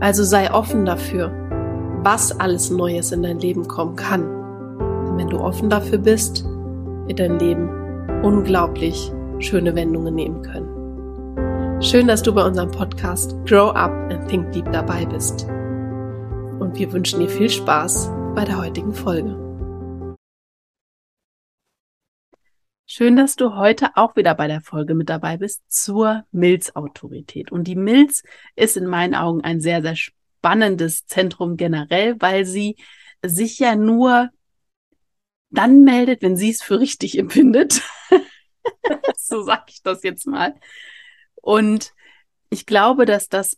Also sei offen dafür, was alles Neues in dein Leben kommen kann. Denn wenn du offen dafür bist, wird dein Leben unglaublich schöne Wendungen nehmen können. Schön, dass du bei unserem Podcast Grow Up and Think Deep dabei bist. Und wir wünschen dir viel Spaß bei der heutigen Folge. Schön, dass du heute auch wieder bei der Folge mit dabei bist zur Milzautorität. Und die Milz ist in meinen Augen ein sehr, sehr spannendes Zentrum generell, weil sie sich ja nur dann meldet, wenn sie es für richtig empfindet. so sage ich das jetzt mal. Und ich glaube, dass das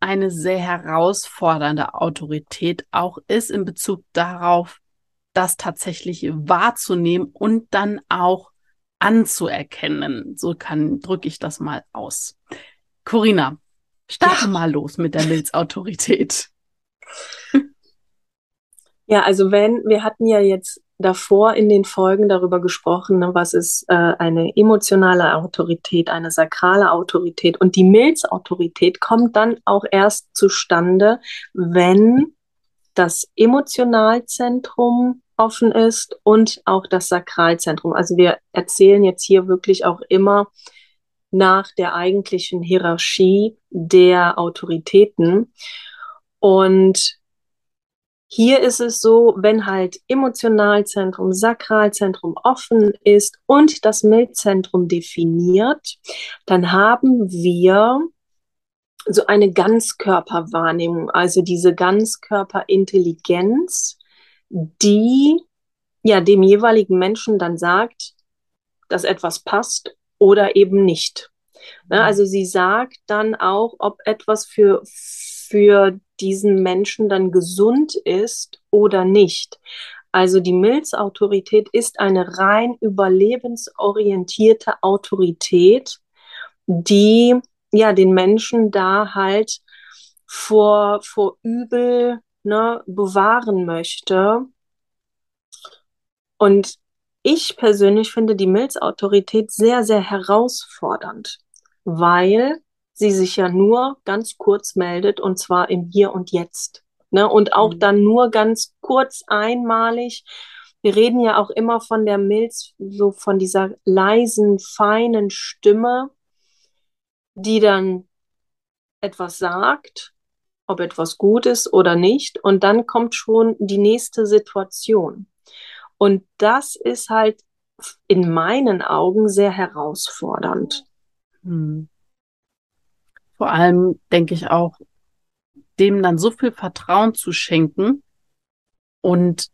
eine sehr herausfordernde Autorität auch ist in Bezug darauf, das tatsächlich wahrzunehmen und dann auch anzuerkennen. So kann, drücke ich das mal aus. Corinna, starte ja. mal los mit der Milzautorität. Ja, also wenn, wir hatten ja jetzt davor in den Folgen darüber gesprochen, ne, was ist äh, eine emotionale Autorität, eine sakrale Autorität und die Milzautorität kommt dann auch erst zustande, wenn das Emotionalzentrum offen ist und auch das Sakralzentrum. Also wir erzählen jetzt hier wirklich auch immer nach der eigentlichen Hierarchie der Autoritäten. Und hier ist es so, wenn halt Emotionalzentrum, Sakralzentrum offen ist und das Mildzentrum definiert, dann haben wir so eine Ganzkörperwahrnehmung, also diese Ganzkörperintelligenz, die ja dem jeweiligen Menschen dann sagt, dass etwas passt oder eben nicht. Ne, mhm. Also sie sagt dann auch, ob etwas für, für diesen Menschen dann gesund ist oder nicht. Also die Milzautorität ist eine rein überlebensorientierte Autorität, die ja den Menschen da halt vor, vor Übel ne, bewahren möchte. Und ich persönlich finde die Milzautorität sehr, sehr herausfordernd, weil sie sich ja nur ganz kurz meldet und zwar im Hier und Jetzt. Ne? Und auch mhm. dann nur ganz kurz einmalig. Wir reden ja auch immer von der Milz, so von dieser leisen, feinen Stimme, die dann etwas sagt ob etwas gut ist oder nicht. Und dann kommt schon die nächste Situation. Und das ist halt in meinen Augen sehr herausfordernd. Hm. Vor allem denke ich auch, dem dann so viel Vertrauen zu schenken und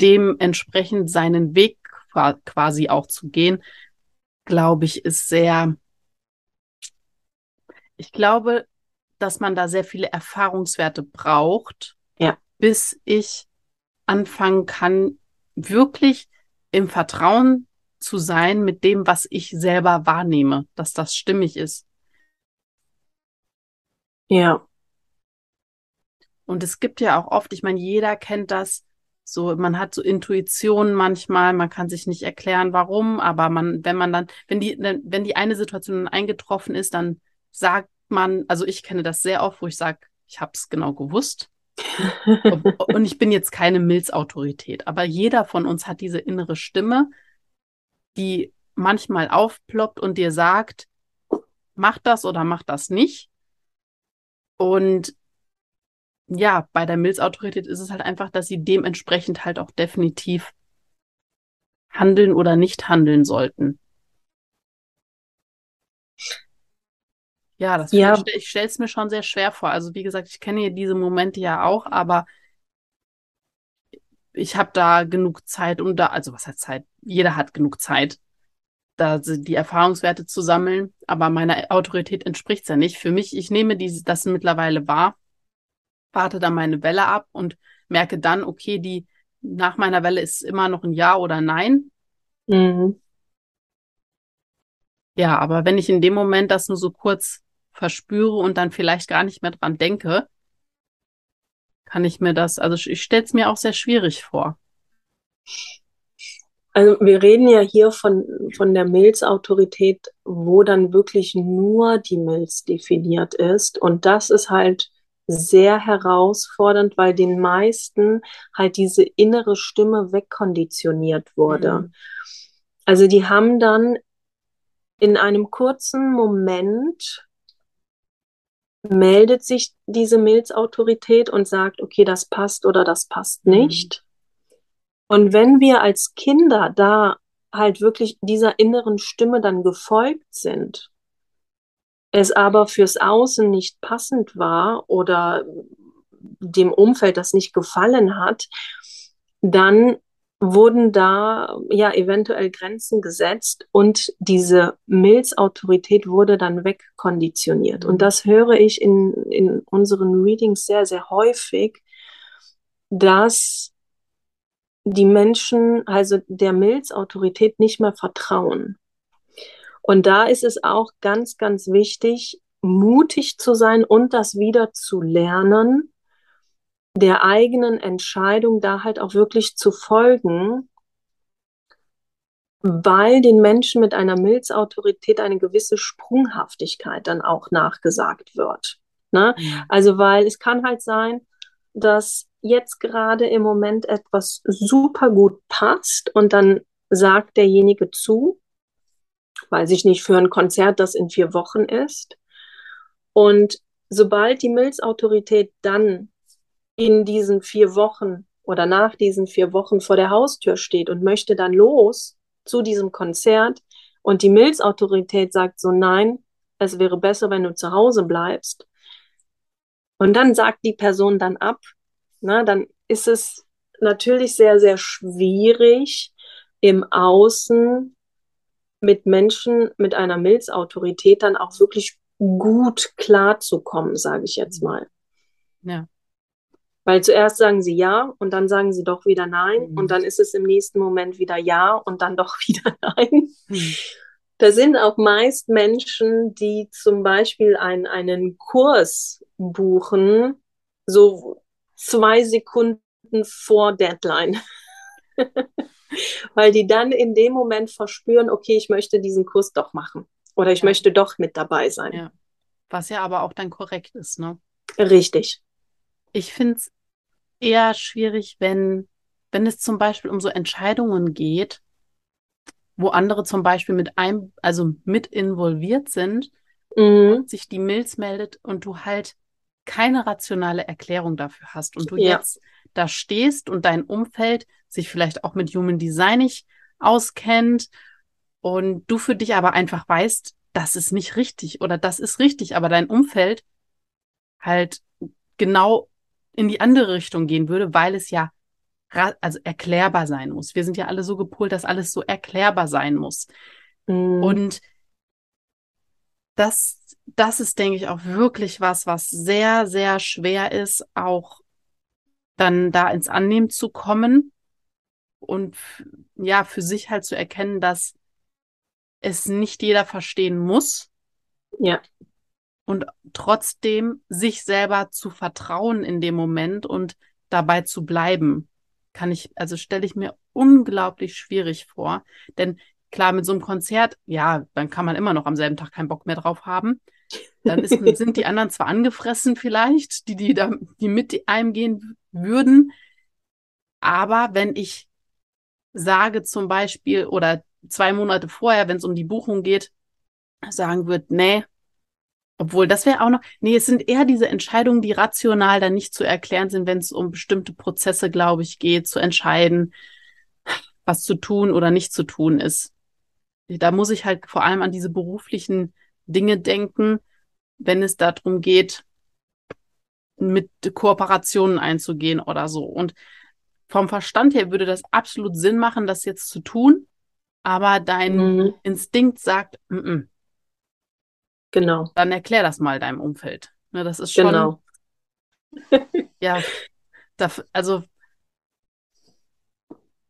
dementsprechend seinen Weg quasi auch zu gehen, glaube ich, ist sehr, ich glaube, dass man da sehr viele Erfahrungswerte braucht, ja. bis ich anfangen kann, wirklich im Vertrauen zu sein mit dem, was ich selber wahrnehme, dass das stimmig ist. Ja. Und es gibt ja auch oft, ich meine, jeder kennt das, so, man hat so Intuitionen manchmal, man kann sich nicht erklären, warum, aber man, wenn man dann, wenn die, wenn die eine Situation eingetroffen ist, dann sagt man, also ich kenne das sehr oft, wo ich sage, ich habe es genau gewusst. und ich bin jetzt keine Milzautorität, aber jeder von uns hat diese innere Stimme, die manchmal aufploppt und dir sagt, mach das oder mach das nicht. Und ja, bei der Milzautorität ist es halt einfach, dass sie dementsprechend halt auch definitiv handeln oder nicht handeln sollten. Ja, das ja. ich, ich stelle es mir schon sehr schwer vor. Also wie gesagt, ich kenne diese Momente ja auch, aber ich habe da genug Zeit, um da, also was heißt Zeit? Jeder hat genug Zeit, da die Erfahrungswerte zu sammeln, aber meiner Autorität entspricht es ja nicht. Für mich, ich nehme diese, das mittlerweile wahr, warte dann meine Welle ab und merke dann, okay, die nach meiner Welle ist immer noch ein Ja oder Nein. Mhm. Ja, aber wenn ich in dem Moment das nur so kurz verspüre und dann vielleicht gar nicht mehr dran denke, kann ich mir das, also ich stelle es mir auch sehr schwierig vor. Also wir reden ja hier von, von der Milzautorität, wo dann wirklich nur die Milz definiert ist. Und das ist halt sehr herausfordernd, weil den meisten halt diese innere Stimme wegkonditioniert wurde. Mhm. Also die haben dann in einem kurzen Moment meldet sich diese Milzautorität und sagt, okay, das passt oder das passt mhm. nicht. Mhm. Und wenn wir als Kinder da halt wirklich dieser inneren Stimme dann gefolgt sind, es aber fürs Außen nicht passend war oder dem Umfeld das nicht gefallen hat, dann wurden da ja eventuell Grenzen gesetzt und diese Milzautorität wurde dann wegkonditioniert. Und das höre ich in, in unseren Readings sehr, sehr häufig, dass die Menschen also der Milzautorität nicht mehr vertrauen. Und da ist es auch ganz, ganz wichtig, mutig zu sein und das wieder zu lernen, der eigenen Entscheidung da halt auch wirklich zu folgen, weil den Menschen mit einer Milzautorität eine gewisse Sprunghaftigkeit dann auch nachgesagt wird. Ne? Mhm. Also, weil es kann halt sein, dass jetzt gerade im Moment etwas super gut passt und dann sagt derjenige zu, weiß ich nicht, für ein Konzert, das in vier Wochen ist. Und sobald die Milzautorität dann in diesen vier Wochen oder nach diesen vier Wochen vor der Haustür steht und möchte dann los zu diesem Konzert und die Milzautorität sagt so, nein, es wäre besser, wenn du zu Hause bleibst. Und dann sagt die Person dann ab, na, dann ist es natürlich sehr, sehr schwierig, im Außen mit Menschen mit einer Milzautorität dann auch wirklich gut klarzukommen, sage ich jetzt mal. Ja. Weil zuerst sagen sie ja und dann sagen sie doch wieder nein mhm. und dann ist es im nächsten Moment wieder ja und dann doch wieder nein. Mhm. Da sind auch meist Menschen, die zum Beispiel ein, einen Kurs buchen, so zwei Sekunden vor Deadline. Weil die dann in dem Moment verspüren, okay, ich möchte diesen Kurs doch machen oder ich ja. möchte doch mit dabei sein. Ja. Was ja aber auch dann korrekt ist, ne? Richtig ich finde es eher schwierig, wenn, wenn es zum Beispiel um so Entscheidungen geht, wo andere zum Beispiel mit einem, also mit involviert sind mhm. sich die Milz meldet und du halt keine rationale Erklärung dafür hast und du ja. jetzt da stehst und dein Umfeld sich vielleicht auch mit Human Design nicht auskennt und du für dich aber einfach weißt, das ist nicht richtig oder das ist richtig, aber dein Umfeld halt genau in die andere Richtung gehen würde, weil es ja also erklärbar sein muss. Wir sind ja alle so gepolt, dass alles so erklärbar sein muss. Mm. Und das, das ist, denke ich, auch wirklich was, was sehr, sehr schwer ist, auch dann da ins Annehmen zu kommen und ja, für sich halt zu erkennen, dass es nicht jeder verstehen muss. Ja und trotzdem sich selber zu vertrauen in dem Moment und dabei zu bleiben, kann ich, also stelle ich mir unglaublich schwierig vor. Denn klar, mit so einem Konzert, ja, dann kann man immer noch am selben Tag keinen Bock mehr drauf haben. Dann ist, sind die anderen zwar angefressen vielleicht, die, die da, die mit einem gehen würden. Aber wenn ich sage zum Beispiel oder zwei Monate vorher, wenn es um die Buchung geht, sagen würde, nee, Obwohl, das wäre auch noch, nee, es sind eher diese Entscheidungen, die rational dann nicht zu erklären sind, wenn es um bestimmte Prozesse, glaube ich, geht, zu entscheiden, was zu tun oder nicht zu tun ist. Da muss ich halt vor allem an diese beruflichen Dinge denken, wenn es darum geht, mit Kooperationen einzugehen oder so. Und vom Verstand her würde das absolut Sinn machen, das jetzt zu tun, aber dein mhm. Instinkt sagt, mm -mm. Genau. Dann erklär das mal deinem Umfeld. Ne, das ist schon. Genau. ja, da, also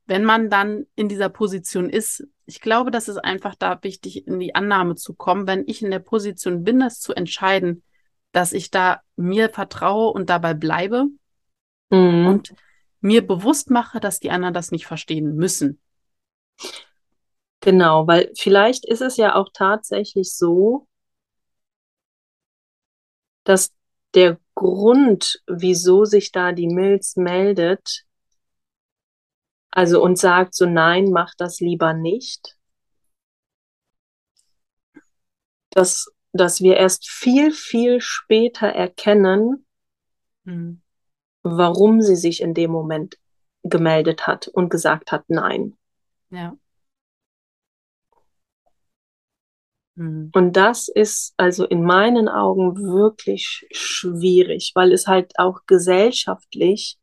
wenn man dann in dieser Position ist, ich glaube, das ist einfach da wichtig, in die Annahme zu kommen, wenn ich in der Position bin, das zu entscheiden, dass ich da mir vertraue und dabei bleibe mhm. und mir bewusst mache, dass die anderen das nicht verstehen müssen. Genau, weil vielleicht ist es ja auch tatsächlich so, dass der Grund, wieso sich da die Milz meldet, also und sagt so, nein, mach das lieber nicht, dass, dass wir erst viel, viel später erkennen, mhm. warum sie sich in dem Moment gemeldet hat und gesagt hat, nein. Ja. Mhm. Und das ist also in meinen Augen wirklich schwierig, weil es halt auch gesellschaftlich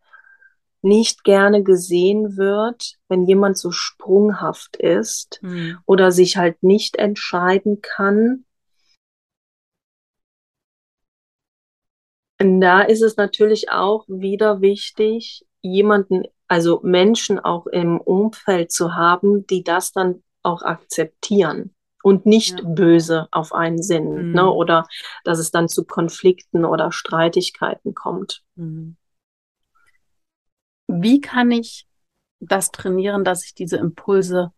nicht gerne gesehen wird, wenn jemand so sprunghaft ist mhm. oder sich halt nicht entscheiden kann. Und da ist es natürlich auch wieder wichtig, jemanden, also Menschen auch im Umfeld zu haben, die das dann auch akzeptieren und nicht ja. böse auf einen Sinn, ne? mhm. ne? oder dass es dann zu Konflikten oder Streitigkeiten kommt. Mhm. Wie kann ich das trainieren, dass ich diese Impulse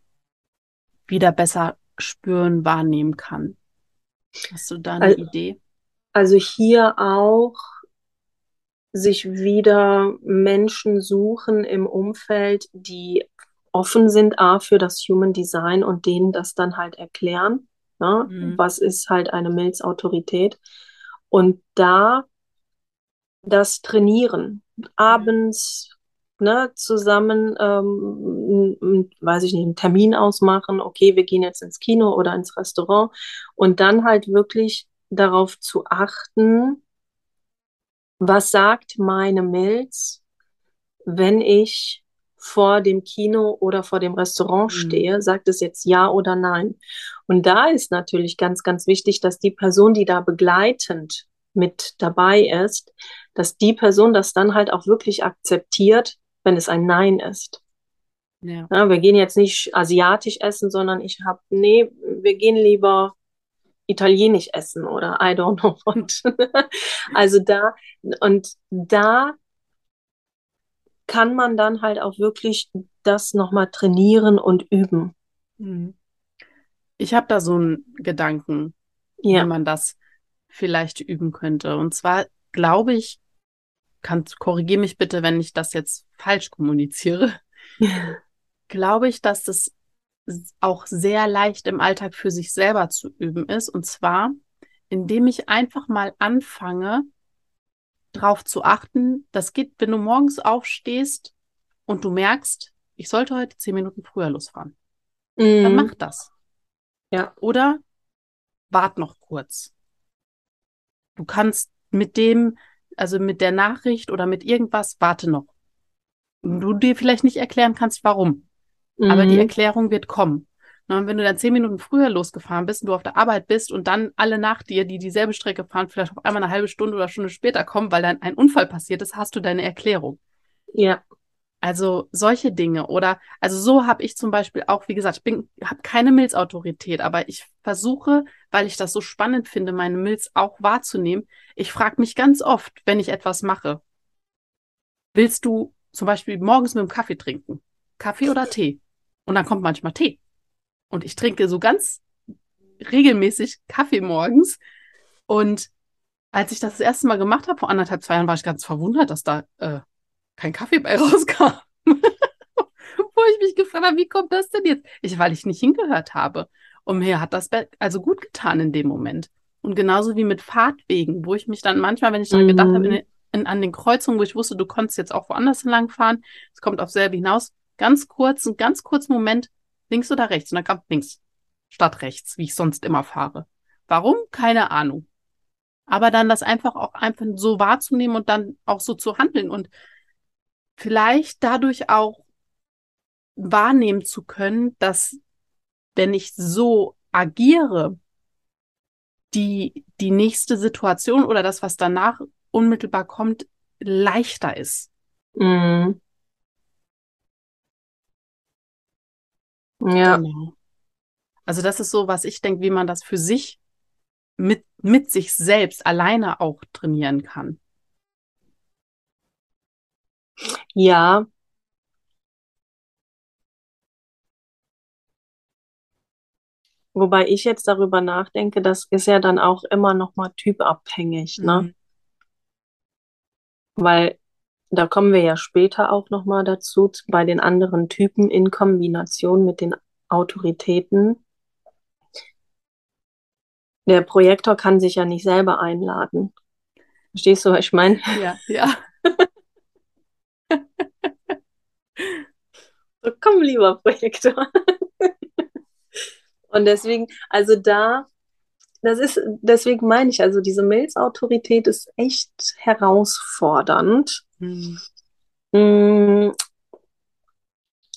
wieder besser spüren, wahrnehmen kann? Hast du da eine also, Idee? Also hier auch sich wieder Menschen suchen im Umfeld, die offen sind, A, für das Human Design und denen das dann halt erklären. Ne? Mhm. Was ist halt eine Milzautorität? Und da das trainieren. Abends ne, zusammen, ähm, weiß ich nicht, einen Termin ausmachen, okay, wir gehen jetzt ins Kino oder ins Restaurant und dann halt wirklich darauf zu achten, was sagt meine Milz, wenn ich vor dem Kino oder vor dem Restaurant mhm. stehe, sagt es jetzt ja oder nein. Und da ist natürlich ganz, ganz wichtig, dass die Person, die da begleitend mit dabei ist, dass die Person das dann halt auch wirklich akzeptiert, wenn es ein Nein ist. Ja. ja wir gehen jetzt nicht asiatisch essen, sondern ich habe, nee, wir gehen lieber italienisch essen oder I don't know what. also da, und da kann man dann halt auch wirklich das nochmal trainieren und üben. Mhm. Ich habe da so einen Gedanken, ja. wie man das vielleicht üben könnte. Und zwar glaube ich, kannst, korrigiere mich bitte, wenn ich das jetzt falsch kommuniziere, glaube ich, dass das auch sehr leicht im Alltag für sich selber zu üben ist. Und zwar, indem ich einfach mal anfange, darauf zu achten, das geht, wenn du morgens aufstehst und du merkst, ich sollte heute zehn Minuten früher losfahren. Mhm. Dann mach das. Ja. Oder wart noch kurz. Du kannst mit dem, also mit der Nachricht oder mit irgendwas, warte noch. Du dir vielleicht nicht erklären kannst, warum. Mhm. Aber die mhm. Erklärung wird kommen. Und wenn du dann zehn Minuten früher losgefahren bist und du auf der Arbeit bist und dann alle nach dir, die dieselbe Strecke fahren, vielleicht auf einmal eine halbe Stunde oder Stunde später kommen, weil dann ein Unfall passiert ist, hast du deine Erklärung. Ja. Also solche Dinge oder also so habe ich zum Beispiel auch, wie gesagt, ich bin habe keine Milzautorität, aber ich versuche, weil ich das so spannend finde, meine Milz auch wahrzunehmen. Ich frage mich ganz oft, wenn ich etwas mache, willst du zum Beispiel morgens mit dem Kaffee trinken, Kaffee oder Tee? Und dann kommt manchmal Tee. Und ich trinke so ganz regelmäßig Kaffee morgens. Und als ich das das erste Mal gemacht habe, vor anderthalb, zwei Jahren, war ich ganz verwundert, dass da äh, kein Kaffee bei rauskam. Wo ich mich gefragt habe, wie kommt das denn jetzt? Ich, weil ich nicht hingehört habe. Und mir hat das also gut getan in dem Moment. Und genauso wie mit Fahrtwegen, wo ich mich dann manchmal, wenn ich daran gedacht habe, Mhm. in, in, an den Kreuzungen, wo ich wusste, du konntest jetzt auch woanders entlang fahren, es kommt auf selbe hinaus, ganz kurz, einen ganz kurzen Moment, links oder rechts. Und dann kam links statt rechts, wie ich sonst immer fahre. Warum? Keine Ahnung. Aber dann das einfach auch einfach so wahrzunehmen und dann auch so zu handeln und vielleicht dadurch auch wahrnehmen zu können, dass wenn ich so agiere, die, die nächste Situation oder das, was danach unmittelbar kommt, leichter ist. Mhm. Ja, Genau. Also das ist so, was ich denke, wie man das für sich mit, mit sich selbst alleine auch trainieren kann. ja. Wobei ich jetzt darüber nachdenke, das ist ja dann auch immer noch mal typabhängig, ne? Mhm. Weil da kommen wir ja später auch noch mal dazu, bei den anderen Typen in Kombination mit den Autoritäten. Der Projektor kann sich ja nicht selber einladen. Verstehst du, was ich meine? Ja, ja. So, komm, lieber Projektor. Und deswegen, also da, das ist, deswegen meine ich, also diese Milzautorität ist echt herausfordernd. Mhm. Mm,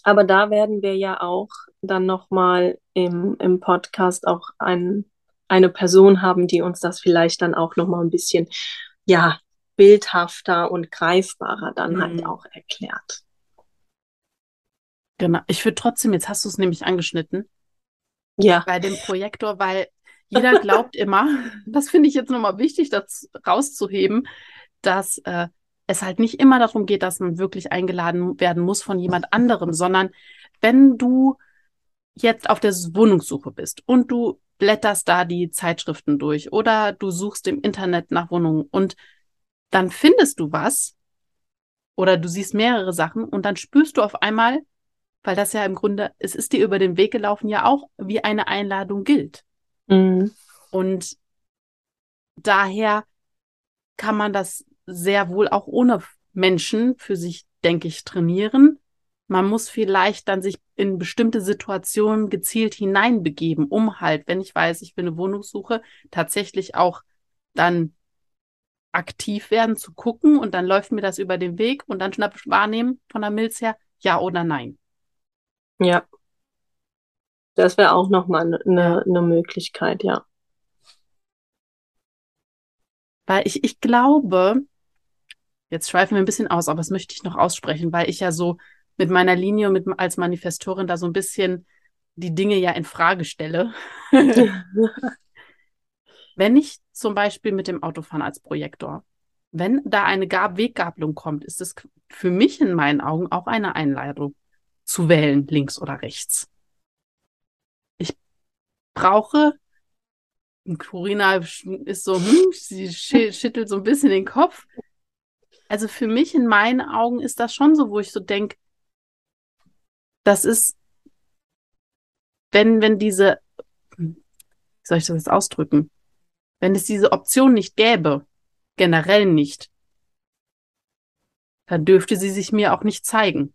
Aber da werden wir ja auch dann nochmal im, im Podcast auch ein, eine Person haben, die uns das vielleicht dann auch nochmal ein bisschen, ja, bildhafter und greifbarer dann halt Mhm. auch erklärt. Genau. Ich würde trotzdem, jetzt hast du es nämlich angeschnitten, Ja, bei dem Projektor, weil jeder glaubt immer, das finde ich jetzt nochmal wichtig, das rauszuheben, dass äh, es halt nicht immer darum geht, dass man wirklich eingeladen werden muss von jemand anderem, sondern wenn du jetzt auf der Wohnungssuche bist und du blätterst da die Zeitschriften durch oder du suchst im Internet nach Wohnungen und dann findest du was oder du siehst mehrere Sachen und dann spürst du auf einmal, weil das ja im Grunde, es ist dir über den Weg gelaufen, ja auch wie eine Einladung gilt. Mm, Und daher kann man das sehr wohl auch ohne Menschen für sich, denke ich, trainieren. Man muss vielleicht dann sich in bestimmte Situationen gezielt hineinbegeben, um halt, wenn ich weiß, ich bin eine Wohnungssuche, tatsächlich auch dann aktiv werden, zu gucken und dann läuft mir das über den Weg und dann schnapp wahrnehmen von der Milz her, ja oder nein. ja. Das wäre auch nochmal eine Ja. ne, ne Möglichkeit, ja. Weil ich, ich glaube, jetzt schweifen wir ein bisschen aus, aber das möchte ich noch aussprechen, weil ich ja so mit meiner Linie und mit, als Manifestorin da so ein bisschen die Dinge ja in Frage stelle. Wenn ich zum Beispiel mit dem Autofahren als Projektor, wenn da eine Gab Weggabelung kommt, ist es für mich in meinen Augen auch eine Einladung zu wählen, links oder rechts. Brauche, und Corina ist so, hm, sie schü- schüttelt so ein bisschen den Kopf. Also für mich in meinen Augen ist das schon so, wo ich so denke, das ist, wenn, wenn diese, wie soll ich das jetzt ausdrücken? Wenn es diese Option nicht gäbe, generell nicht, dann dürfte sie sich mir auch nicht zeigen.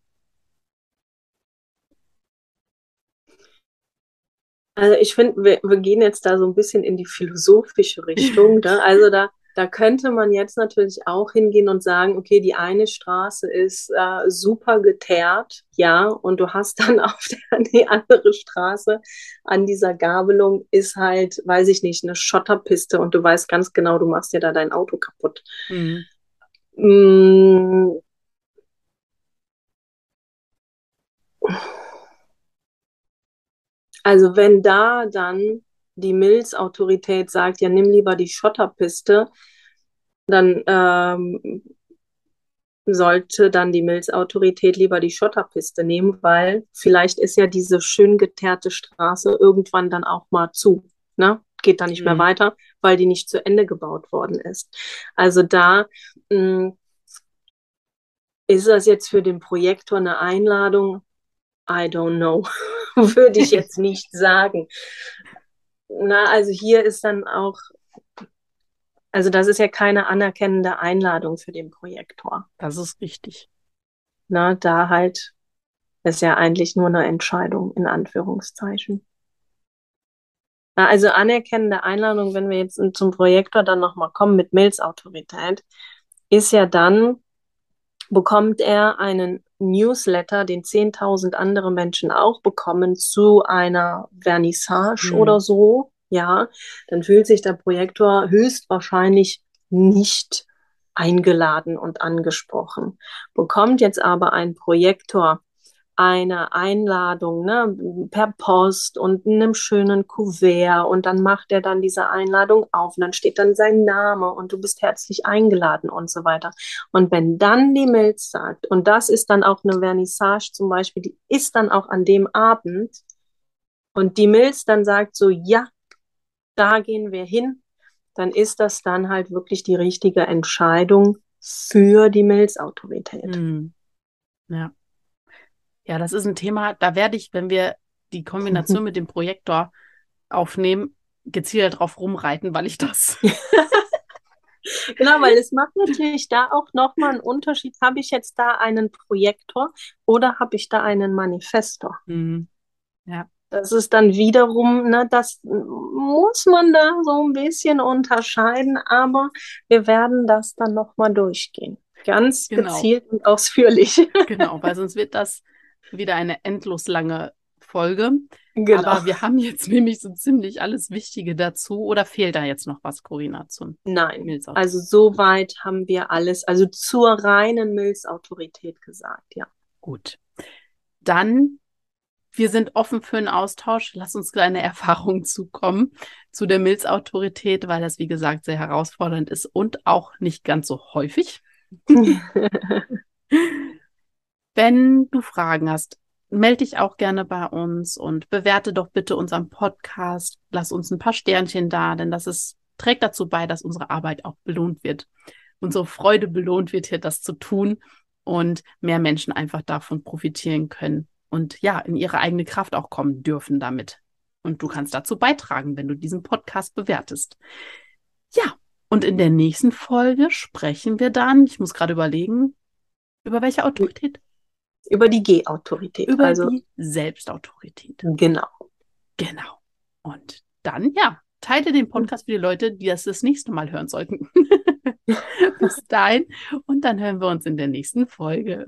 Also ich finde, wir, wir gehen jetzt da so ein bisschen in die philosophische Richtung. Ne? Also da, da könnte man jetzt natürlich auch hingehen und sagen, okay, die eine Straße ist äh, super geteert, ja, und du hast dann auf der die andere Straße an dieser Gabelung ist halt, weiß ich nicht, eine Schotterpiste und du weißt ganz genau, du machst dir da dein Auto kaputt. Mhm. Mm. Also wenn da dann die Milzautorität sagt, ja, nimm lieber die Schotterpiste, dann ähm, sollte dann die Milzautorität lieber die Schotterpiste nehmen, weil vielleicht ist ja diese schön geteerte Straße irgendwann dann auch mal zu, ne? Geht da nicht mehr Mhm. weiter, weil die nicht zu Ende gebaut worden ist. Also da mh, ist das jetzt für den Projektor eine Einladung? I don't know. Würde ich jetzt nicht sagen. Na, also hier ist dann auch Also das ist ja keine anerkennende Einladung für den Projektor. Das ist richtig. Na, da halt ist ja eigentlich nur eine Entscheidung in Anführungszeichen. Na, also anerkennende Einladung, wenn wir jetzt zum Projektor dann nochmal kommen mit Milzautorität, ist ja dann, bekommt er einen Newsletter, den 10.000 andere Menschen auch bekommen, zu einer Vernissage mhm. oder so, ja, dann fühlt sich der Projektor höchstwahrscheinlich nicht eingeladen und angesprochen. Bekommt jetzt aber ein Projektor eine Einladung ne, per Post und in einem schönen Kuvert und dann macht er dann diese Einladung auf und dann steht dann sein Name und du bist herzlich eingeladen und so weiter. Und wenn dann die Milz sagt, und das ist dann auch eine Vernissage zum Beispiel, die ist dann auch an dem Abend und die Milz dann sagt so, ja, da gehen wir hin, dann ist das dann halt wirklich die richtige Entscheidung für die Milzautorität. Mhm. Ja. Ja, das ist ein Thema, da werde ich, wenn wir die Kombination mit dem Projektor aufnehmen, gezielt drauf rumreiten, weil ich das. genau, weil es macht natürlich da auch nochmal einen Unterschied. Habe ich jetzt da einen Projektor oder habe ich da einen Manifestor? Mhm. Ja. Das ist dann wiederum, ne, das muss man da so ein bisschen unterscheiden, aber wir werden das dann nochmal durchgehen. Ganz genau. gezielt und ausführlich. Genau, weil sonst wird das wieder eine endlos lange Folge. Genau. Aber wir haben jetzt nämlich so ziemlich alles Wichtige dazu. Oder fehlt da jetzt noch was, Corinna, zum Nein, Milzautorität? also soweit haben wir alles, also zur reinen Milzautorität gesagt, ja. Gut. Dann, wir sind offen für einen Austausch. Lass uns kleine Erfahrungen zukommen zu der Milzautorität, weil das, wie gesagt, sehr herausfordernd ist und auch nicht ganz so häufig. Wenn du Fragen hast, melde dich auch gerne bei uns und bewerte doch bitte unseren Podcast. Lass uns ein paar Sternchen da, denn das ist, trägt dazu bei, dass unsere Arbeit auch belohnt wird. Unsere Freude belohnt wird, hier das zu tun und mehr Menschen einfach davon profitieren können und ja, in ihre eigene Kraft auch kommen dürfen damit. Und du kannst dazu beitragen, wenn du diesen Podcast bewertest. Ja, und in der nächsten Folge sprechen wir dann, ich muss gerade überlegen, über welche Autorität? Über die G-Autorität. Über also, die Selbstautorität. Genau. Genau. Und dann, ja, teile den Podcast für die Leute, die das das nächste Mal hören sollten. Bis dahin. Und dann hören wir uns in der nächsten Folge.